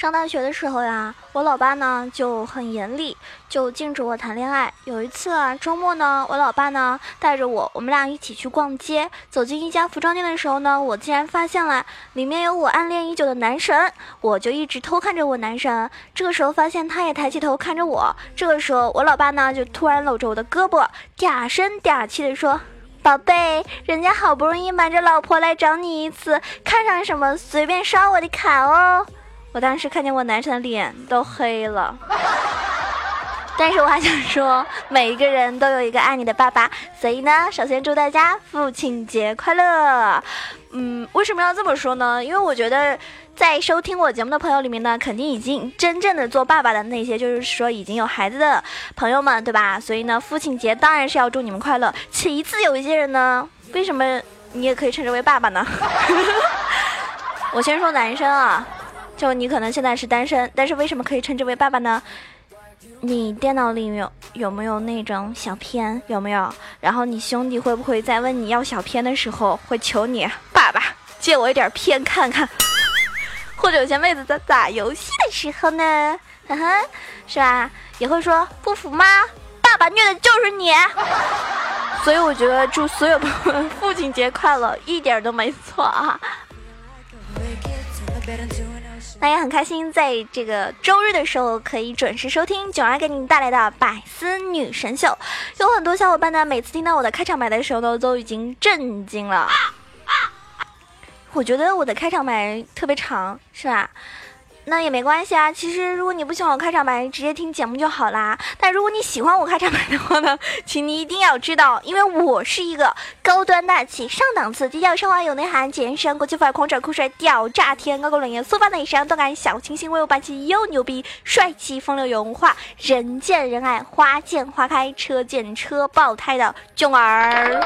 上大学的时候呀，我老爸呢就很严厉，就禁止我谈恋爱。有一次啊，周末呢，我老爸呢带着我，我们俩一起去逛街。走进一家服装店的时候呢，我竟然发现了里面有我暗恋已久的男神，我就一直偷看着我男神。这个时候发现他也抬起头看着我，这个时候我老爸呢就突然搂着我的胳膊，嗲声嗲气的说：“宝贝，人家好不容易瞒着老婆来找你一次，看上什么随便刷我的卡哦。”我当时看见我男神的脸都黑了，但是我还想说，每一个人都有一个爱你的爸爸，所以呢，首先祝大家父亲节快乐。嗯，为什么要这么说呢？因为我觉得在收听我节目的朋友里面呢，肯定已经真正的做爸爸的那些，就是说已经有孩子的朋友们，对吧？所以呢，父亲节当然是要祝你们快乐。其次，有一些人呢，为什么你也可以称之为爸爸呢？我先说男生啊。就你可能现在是单身，但是为什么可以称之为爸爸呢？你电脑里有有没有那种小片？有没有？然后你兄弟会不会在问你要小片的时候，会求你爸爸借我一点片看看？或者有些妹子在打游戏的时候呢，呵呵，是吧？也会说不服吗？爸爸虐的就是你。所以我觉得祝所有朋友们 父亲节快乐，一点都没错啊。那也很开心，在这个周日的时候可以准时收听囧儿给你带来的百思女神秀。有很多小伙伴呢，每次听到我的开场白的时候呢，都已经震惊了。我觉得我的开场白特别长，是吧？那也没关系啊，其实如果你不喜欢我开场白，直接听节目就好啦。但如果你喜欢我开场白的话呢，请你一定要知道，因为我是一个高端大气上档次、低调奢华有内涵、健身、国际范儿、狂拽酷帅、屌炸天、高高冷艳、速发内伤、动感小清新、威武霸气又牛逼、帅气风流有文化、人见人爱、花见花开、车见车爆胎的囧儿。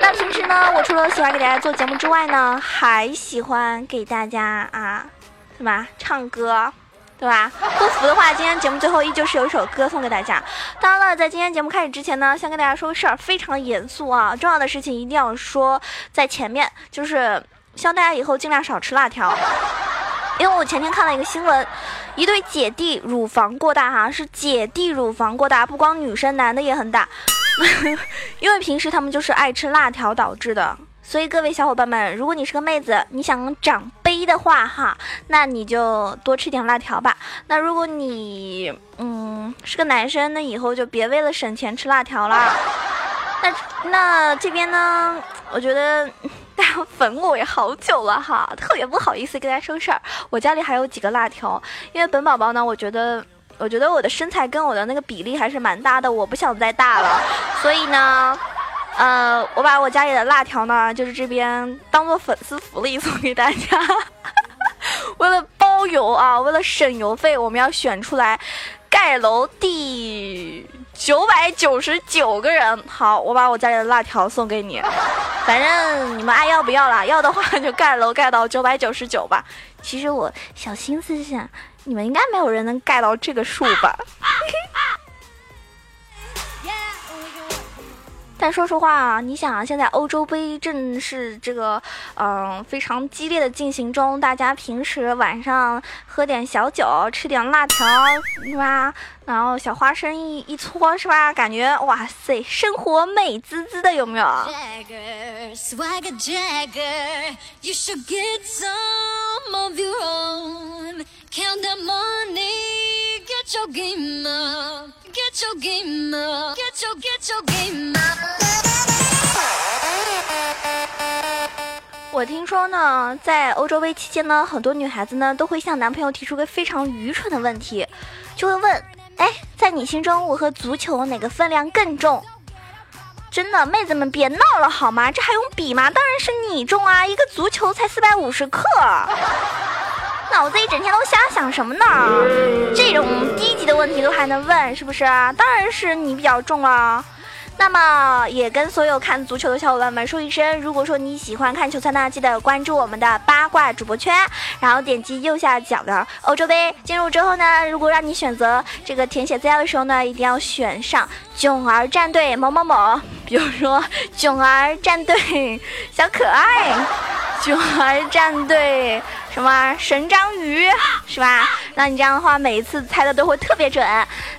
那平时呢，我除了喜欢给大家做节目之外呢，还喜欢给大家啊。什么唱歌，对吧？不服的话，今天节目最后依旧是有一首歌送给大家。当然了，在今天节目开始之前呢，先跟大家说个事儿，非常严肃啊，重要的事情一定要说在前面，就是希望大家以后尽量少吃辣条。因为我前天看了一个新闻，一对姐弟乳房过大哈，是姐弟乳房过大，不光女生，男的也很大，因为平时他们就是爱吃辣条导致的。所以各位小伙伴们，如果你是个妹子，你想长杯的话哈，那你就多吃点辣条吧。那如果你嗯是个男生，那以后就别为了省钱吃辣条了。那那这边呢，我觉得 大家粉我也好久了哈，特别不好意思跟大家说事儿。我家里还有几个辣条，因为本宝宝呢，我觉得我觉得我的身材跟我的那个比例还是蛮大的，我不想再大了，所以呢。呃，我把我家里的辣条呢，就是这边当做粉丝福利 送给大家。为了包邮啊，为了省邮费，我们要选出来盖楼第九百九十九个人。好，我把我家里的辣条送给你，反正你们爱要不要啦，要的话就盖楼盖到九百九十九吧。其实我小心思想，你们应该没有人能盖到这个数吧。但说实话啊，你想啊，现在欧洲杯正是这个嗯非常激烈的进行中，大家平时晚上喝点小酒，吃点辣条，是吧？然后小花生一一搓，是吧？感觉哇塞，生活美滋滋的有没有？Jagger swagger jagger，you should get some of your own。Count the money，get your game。get your game。我听说呢，在欧洲杯期间呢，很多女孩子呢都会向男朋友提出个非常愚蠢的问题，就会问：哎，在你心中，我和足球哪个分量更重？真的，妹子们别闹了好吗？这还用比吗？当然是你重啊！一个足球才四百五十克。脑子一整天都瞎想什么呢？这种低级的问题都还能问，是不是？当然是你比较重了。那么也跟所有看足球的小伙伴们说一声，如果说你喜欢看球赛呢，记得关注我们的八卦主播圈，然后点击右下角的欧洲杯。进入之后呢，如果让你选择这个填写资料的时候呢，一定要选上囧儿战队某某某，比如说囧儿战队小可爱，囧儿战队。什么神章鱼是吧？那你这样的话，每一次猜的都会特别准。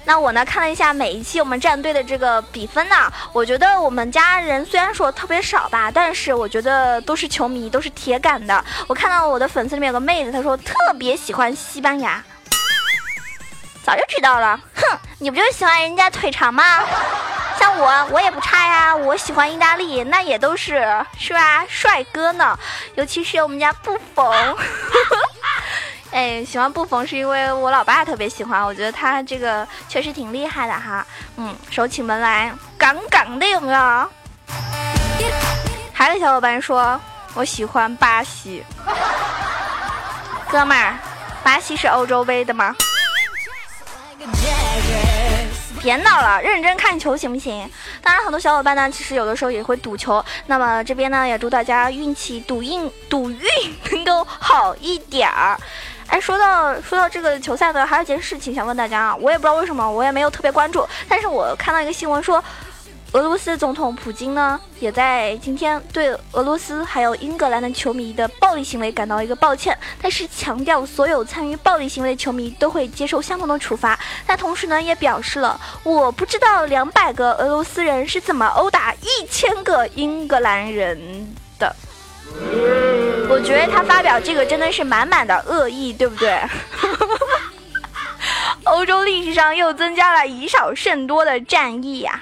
那我呢，看了一下每一期我们战队的这个比分呢，我觉得我们家人虽然说特别少吧，但是我觉得都是球迷，都是铁杆的。我看到我的粉丝里面有个妹子，她说特别喜欢西班牙，早就知道了。哼，你不就喜欢人家腿长吗？像我，我也不差呀。我喜欢意大利，那也都是是吧？帅哥呢，尤其是我们家布冯。哎，喜欢布冯是因为我老爸特别喜欢，我觉得他这个确实挺厉害的哈。嗯，手起门来，杠杠的有没有？还有小伙伴说，我喜欢巴西。哥们儿，巴西是欧洲杯的吗？别闹了，认真看球行不行？当然，很多小伙伴呢，其实有的时候也会赌球。那么这边呢，也祝大家运气赌运赌运能够好一点儿。哎，说到说到这个球赛呢，还有一件事情想问大家啊，我也不知道为什么，我也没有特别关注，但是我看到一个新闻说。俄罗斯总统普京呢，也在今天对俄罗斯还有英格兰的球迷的暴力行为感到一个抱歉，但是强调所有参与暴力行为的球迷都会接受相同的处罚。但同时呢，也表示了我不知道两百个俄罗斯人是怎么殴打一千个英格兰人的。我觉得他发表这个真的是满满的恶意，对不对？欧洲历史上又增加了以少胜多的战役呀。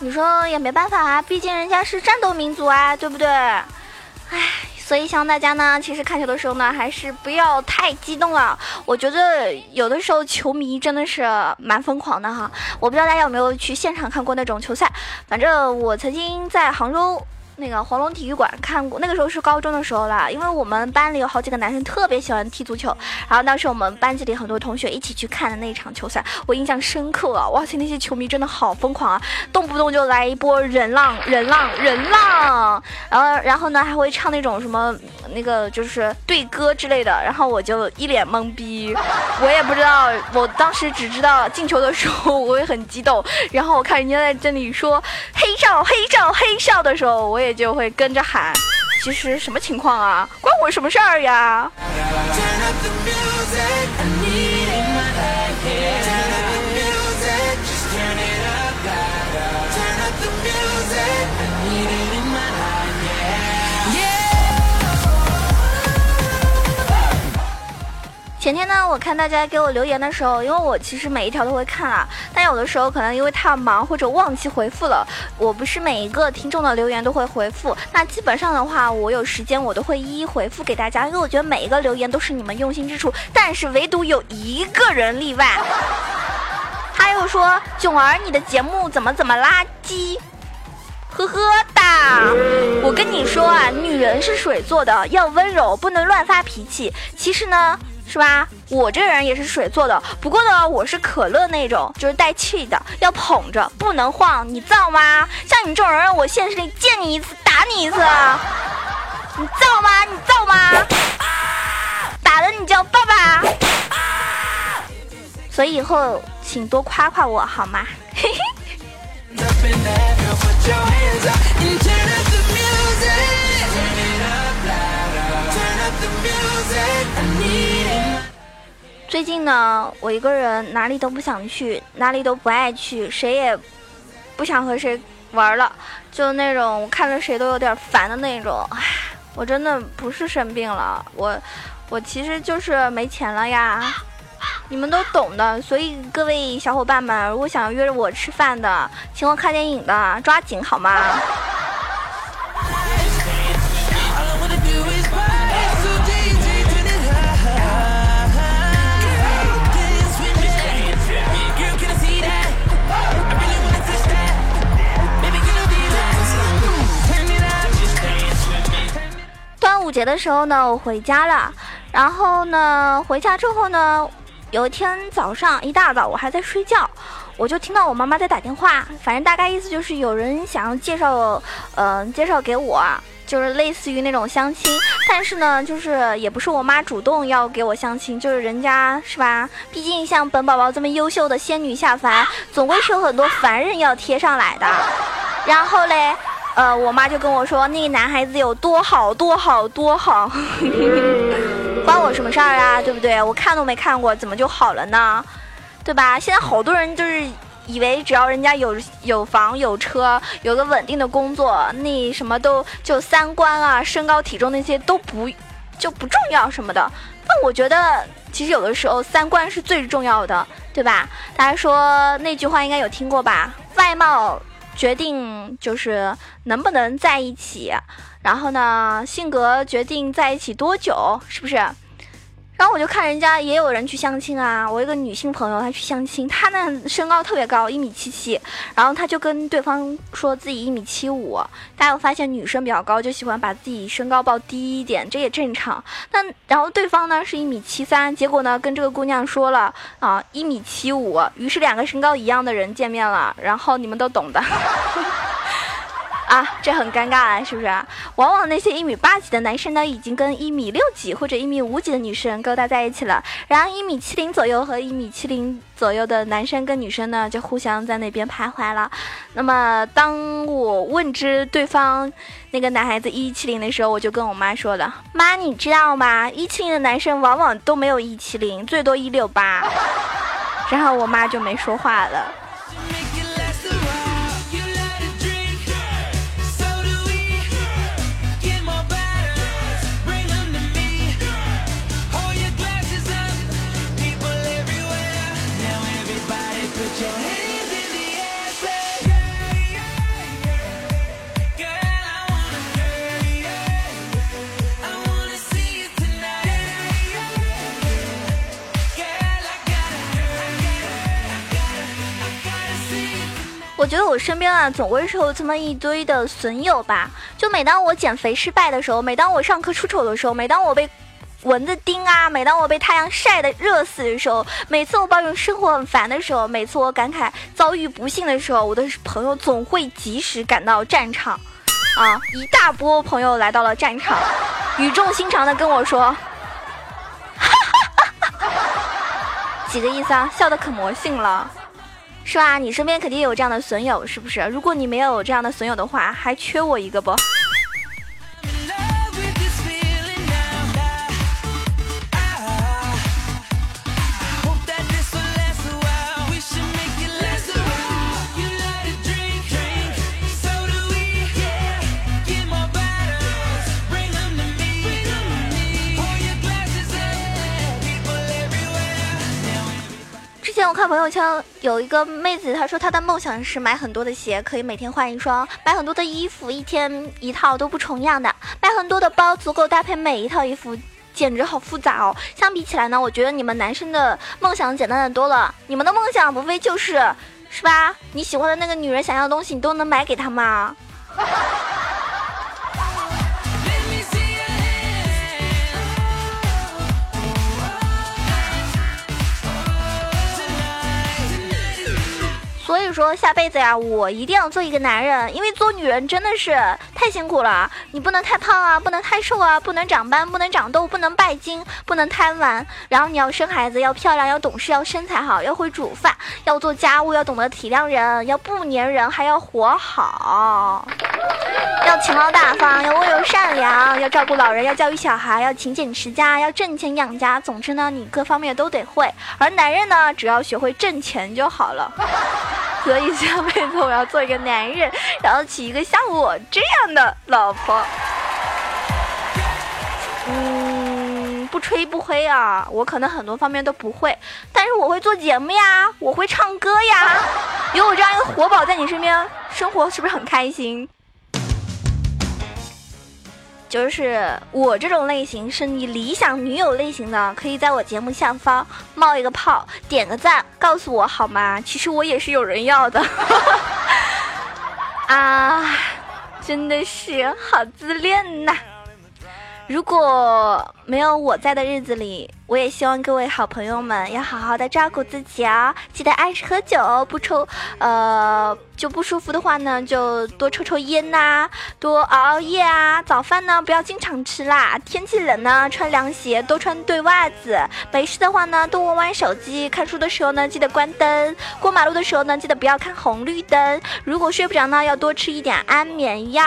你说也没办法啊，毕竟人家是战斗民族啊，对不对？唉，所以希望大家呢，其实看球的时候呢，还是不要太激动了。我觉得有的时候球迷真的是蛮疯狂的哈。我不知道大家有没有去现场看过那种球赛，反正我曾经在杭州。那个黄龙体育馆看过，那个时候是高中的时候了，因为我们班里有好几个男生特别喜欢踢足球，然后当时我们班级里很多同学一起去看的那场球赛，我印象深刻啊！哇塞，那些球迷真的好疯狂啊，动不动就来一波人浪人浪人浪，然后然后呢还会唱那种什么那个就是对歌之类的，然后我就一脸懵逼，我也不知道，我当时只知道进球的时候我也很激动，然后我看人家在这里说嘿哨黑哨黑哨的时候，我也。就会跟着喊，其实什么情况啊？关我什么事儿呀？前天呢，我看大家给我留言的时候，因为我其实每一条都会看啊，但有的时候可能因为太忙或者忘记回复了，我不是每一个听众的留言都会回复。那基本上的话，我有时间我都会一一回复给大家，因为我觉得每一个留言都是你们用心之处。但是唯独有一个人例外，他又说：“囧儿，你的节目怎么怎么垃圾？”呵呵哒，我跟你说啊，女人是水做的，要温柔，不能乱发脾气。其实呢。是吧？我这人也是水做的，不过呢，我是可乐那种，就是带气的，要捧着，不能晃。你造吗？像你这种人，我现实里见你一次打你一次。你造吗？你造吗？打了你叫爸爸。所以以后请多夸夸我好吗？嘿嘿。最近呢，我一个人哪里都不想去，哪里都不爱去，谁也不想和谁玩了，就那种看着谁都有点烦的那种。我真的不是生病了，我我其实就是没钱了呀，你们都懂的。所以各位小伙伴们，如果想约着我吃饭的，请我看电影的，抓紧好吗？五节的时候呢，我回家了，然后呢，回家之后呢，有一天早上一大早我还在睡觉，我就听到我妈妈在打电话，反正大概意思就是有人想要介绍，嗯，介绍给我。就是类似于那种相亲，但是呢，就是也不是我妈主动要给我相亲，就是人家是吧？毕竟像本宝宝这么优秀的仙女下凡，总归是有很多凡人要贴上来的。然后嘞，呃，我妈就跟我说，那个男孩子有多好多好多好，关我什么事儿啊？对不对？我看都没看过，怎么就好了呢？对吧？现在好多人就是。以为只要人家有有房有车有个稳定的工作，那什么都就三观啊、身高体重那些都不就不重要什么的。那我觉得其实有的时候三观是最重要的，对吧？大家说那句话应该有听过吧？外貌决定就是能不能在一起，然后呢，性格决定在一起多久，是不是？然后我就看人家也有人去相亲啊，我一个女性朋友她去相亲，她那身高特别高，一米七七，然后她就跟对方说自己一米七五。大家有发现女生比较高就喜欢把自己身高报低一点，这也正常。那然后对方呢是一米七三，结果呢跟这个姑娘说了啊一米七五，于是两个身高一样的人见面了，然后你们都懂的。啊，这很尴尬啊，是不是？往往那些一米八几的男生呢，已经跟一米六几或者一米五几的女生勾搭在一起了。然后一米七零左右和一米七零左右的男生跟女生呢，就互相在那边徘徊了。那么，当我问知对方那个男孩子一七零的时候，我就跟我妈说了：“妈，你知道吗？一七零的男生往往都没有一七零，最多一六八。”然后我妈就没说话了。觉得我身边啊，总归是有这么一堆的损友吧。就每当我减肥失败的时候，每当我上课出丑的时候，每当我被蚊子叮啊，每当我被太阳晒得热死的时候，每次我抱怨生活很烦的时候，每次我感慨遭遇不幸的时候，我的朋友总会及时赶到战场。啊，一大波朋友来到了战场，语重心长的跟我说：“几个意思啊？笑得可魔性了。”是吧？你身边肯定有这样的损友，是不是？如果你没有这样的损友的话，还缺我一个不？我看朋友圈有一个妹子，她说她的梦想是买很多的鞋，可以每天换一双；买很多的衣服，一天一套都不重样的；买很多的包，足够搭配每一套衣服，简直好复杂哦。相比起来呢，我觉得你们男生的梦想简单的多了。你们的梦想无非就是，是吧？你喜欢的那个女人想要的东西，你都能买给她吗？所以说下辈子呀，我一定要做一个男人，因为做女人真的是太辛苦了。你不能太胖啊，不能太瘦啊，不能长斑，不能长痘，不能拜金，不能贪玩。然后你要生孩子，要漂亮，要懂事，要身材好，要会煮饭，要做家务，要懂得体谅人，要不粘人，还要活好，要勤劳大方，要温柔善良，要照顾老人，要教育小孩，要勤俭持家，要挣钱养家。总之呢，你各方面都得会。而男人呢，只要学会挣钱就好了。所以下辈子我要做一个男人，然后娶一个像我这样的老婆。嗯，不吹不黑啊，我可能很多方面都不会，但是我会做节目呀，我会唱歌呀，有我这样一个活宝在你身边，生活是不是很开心？就是我这种类型是你理想女友类型的，可以在我节目下方冒一个泡，点个赞，告诉我好吗？其实我也是有人要的。啊，真的是好自恋呐。如果没有我在的日子里，我也希望各位好朋友们要好好的照顾自己啊，记得按时喝酒，不抽，呃，就不舒服的话呢，就多抽抽烟呐，多熬熬夜啊。早饭呢不要经常吃啦，天气冷呢穿凉鞋，多穿对袜子。没事的话呢多玩玩手机，看书的时候呢记得关灯。过马路的时候呢记得不要看红绿灯。如果睡不着呢要多吃一点安眠药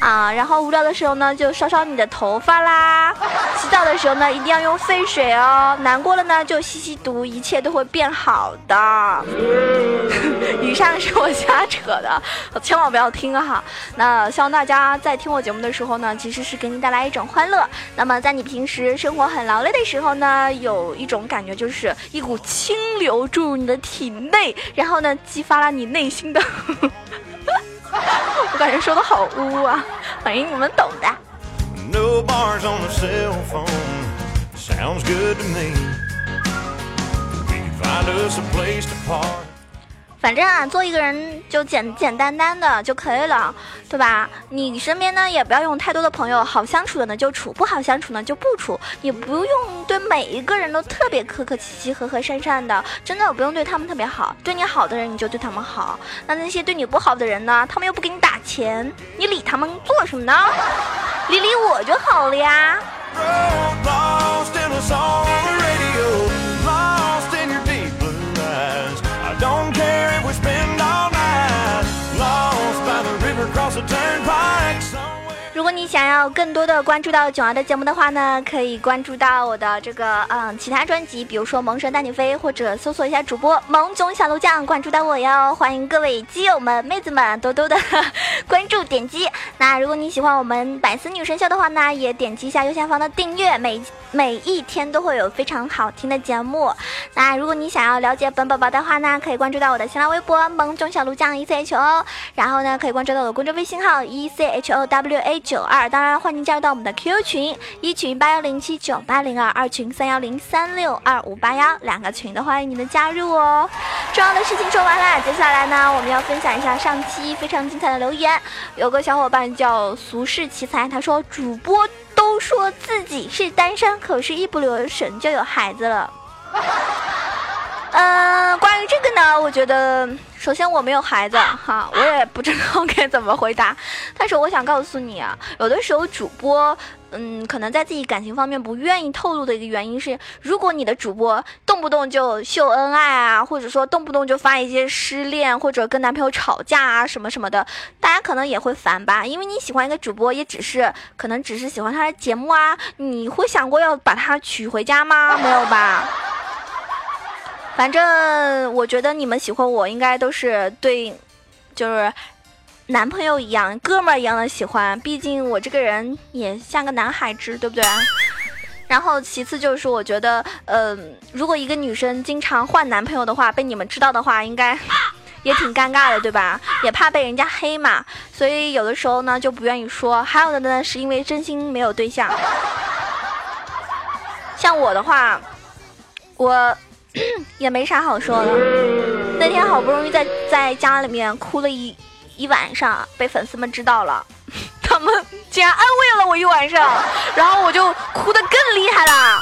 啊。然后无聊的时候呢就烧烧你的头发啦。洗澡的时候呢一定要用沸水。哦，难过了呢就吸吸毒，一切都会变好的。以上是我瞎扯的，千万不要听哈。那希望大家在听我节目的时候呢，其实是给你带来一种欢乐。那么在你平时生活很劳累的时候呢，有一种感觉就是一股清流注入你的体内，然后呢激发了你内心的。我感觉说的好污啊，反正你们懂的。no bars on a cell phone. Sounds good to me. We can find us a place to park. 反正啊，做一个人就简简单单的就可以了，对吧？你身边呢也不要用太多的朋友，好相处的呢就处，不好相处呢就不处。你不用对每一个人都特别客客气气、和和善善的，真的不用对他们特别好。对你好的人你就对他们好，那那些对你不好的人呢，他们又不给你打钱，你理他们做什么呢？理理我就好了呀。想要更多的关注到囧儿的节目的话呢，可以关注到我的这个嗯其他专辑，比如说《萌神带你飞》，或者搜索一下主播萌囧小鹿酱，关注到我哟。欢迎各位基友们、妹子们多多的关注点击。那如果你喜欢我们百思女神秀的话呢，也点击一下右下方的订阅，每每一天都会有非常好听的节目。那如果你想要了解本宝宝的话呢，可以关注到我的新浪微博萌囧小鹿酱 E C H O，然后呢可以关注到我的公众微信号 E C H O W A 九二，当然欢迎加入到我们的 QQ 群，一群八幺零七九八零二，二群三幺零三六二五八幺，两个群都欢迎你的加入哦。重要的事情说完了，接下来呢我们要分享一下上期非常精彩的留言，有个小伙伴。叫俗世奇才，他说主播都说自己是单身，可是一不留神就有孩子了。嗯，关于这个呢，我觉得首先我没有孩子哈，我也不知道该怎么回答。但是我想告诉你啊，有的时候主播。嗯，可能在自己感情方面不愿意透露的一个原因是，如果你的主播动不动就秀恩爱啊，或者说动不动就发一些失恋或者跟男朋友吵架啊什么什么的，大家可能也会烦吧。因为你喜欢一个主播，也只是可能只是喜欢他的节目啊，你会想过要把他娶回家吗？没有吧。反正我觉得你们喜欢我，应该都是对，就是。男朋友一样，哥们儿一样的喜欢，毕竟我这个人也像个男孩子，对不对？然后其次就是我觉得，呃，如果一个女生经常换男朋友的话，被你们知道的话，应该也挺尴尬的，对吧？也怕被人家黑嘛，所以有的时候呢就不愿意说。还有的呢是因为真心没有对象。像我的话，我 也没啥好说的。那天好不容易在在家里面哭了一。一晚上被粉丝们知道了，他们竟然安慰了我一晚上，然后我就哭得更厉害了。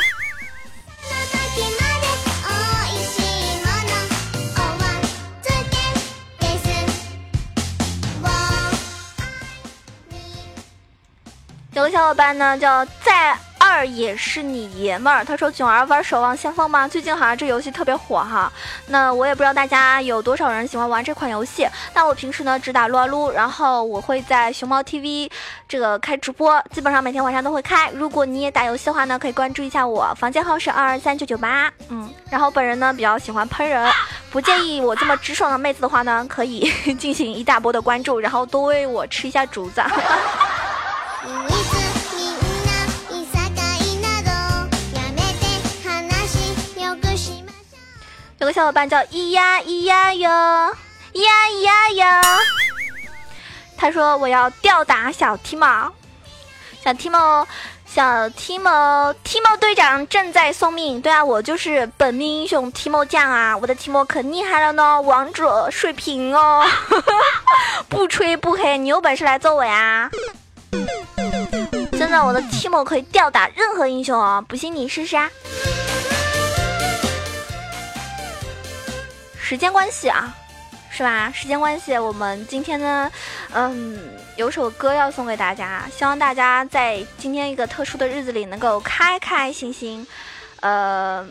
有个小伙伴呢，叫在。二也是你爷们儿，他说囧儿玩守望先锋吗？最近好像这游戏特别火哈。那我也不知道大家有多少人喜欢玩这款游戏。但我平时呢只打撸啊撸，然后我会在熊猫 TV 这个开直播，基本上每天晚上都会开。如果你也打游戏的话呢，可以关注一下我，房间号是二二三九九八。嗯，然后本人呢比较喜欢喷人，不介意我这么直爽的妹子的话呢，可以 进行一大波的关注，然后多为我吃一下竹子。有个小伙伴叫咿呀咿呀哟，咿呀咿呀哟。他说我要吊打小提莫，小提莫，小提莫，提莫队长正在送命。对啊，我就是本命英雄提莫酱啊，我的提莫可厉害了呢，王者水平哦。不吹不黑，你有本事来揍我呀！真真的，我的 Timo 可以吊打任何英雄哦，不信你试试啊！时间关系啊，是吧？时间关系，我们今天呢，嗯，有首歌要送给大家，希望大家在今天一个特殊的日子里能够开开心心，呃。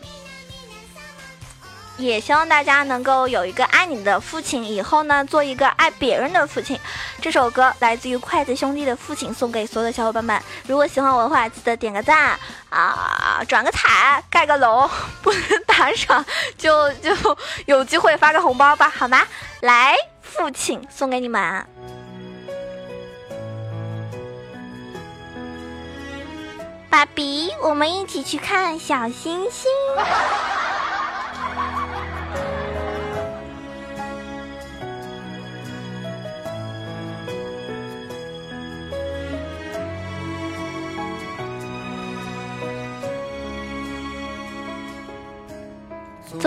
也希望大家能够有一个爱你的父亲，以后呢做一个爱别人的父亲。这首歌来自于筷子兄弟的《父亲》，送给所有的小伙伴们。如果喜欢我的话，记得点个赞啊，转个彩，盖个楼，不能打赏就就有机会发个红包吧，好吗？来，父亲送给你们，爸比，我们一起去看小星星。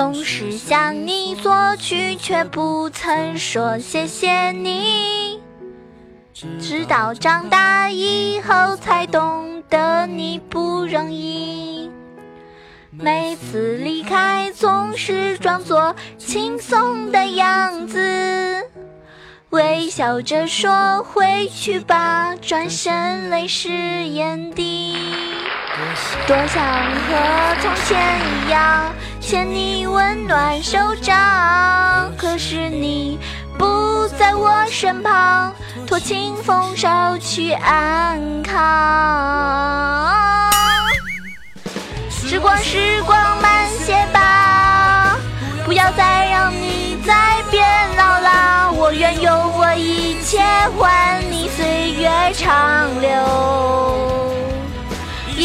总是向你索取，却不曾说谢谢你。直到长大以后，才懂得你不容易。每次离开，总是装作轻松的样子，微笑着说回去吧，转身泪湿眼底。多想和从前一样。牵你温暖手掌，可是你不在我身旁，托清风捎去安康。时光，时光慢些吧，不要再让你再变老了。我愿用我一切换你岁月长留，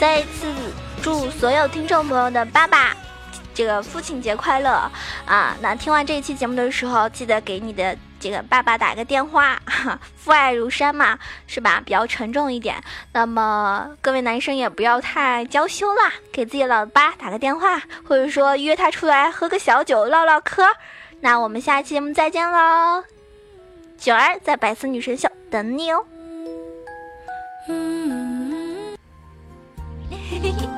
再一次。祝所有听众朋友的爸爸，这个父亲节快乐啊！那听完这一期节目的时候，记得给你的这个爸爸打个电话，父爱如山嘛，是吧？比较沉重一点。那么各位男生也不要太娇羞啦，给自己老爸打个电话，或者说约他出来喝个小酒唠唠嗑。那我们下期节目再见喽，九儿在百思女神秀等你哦。嗯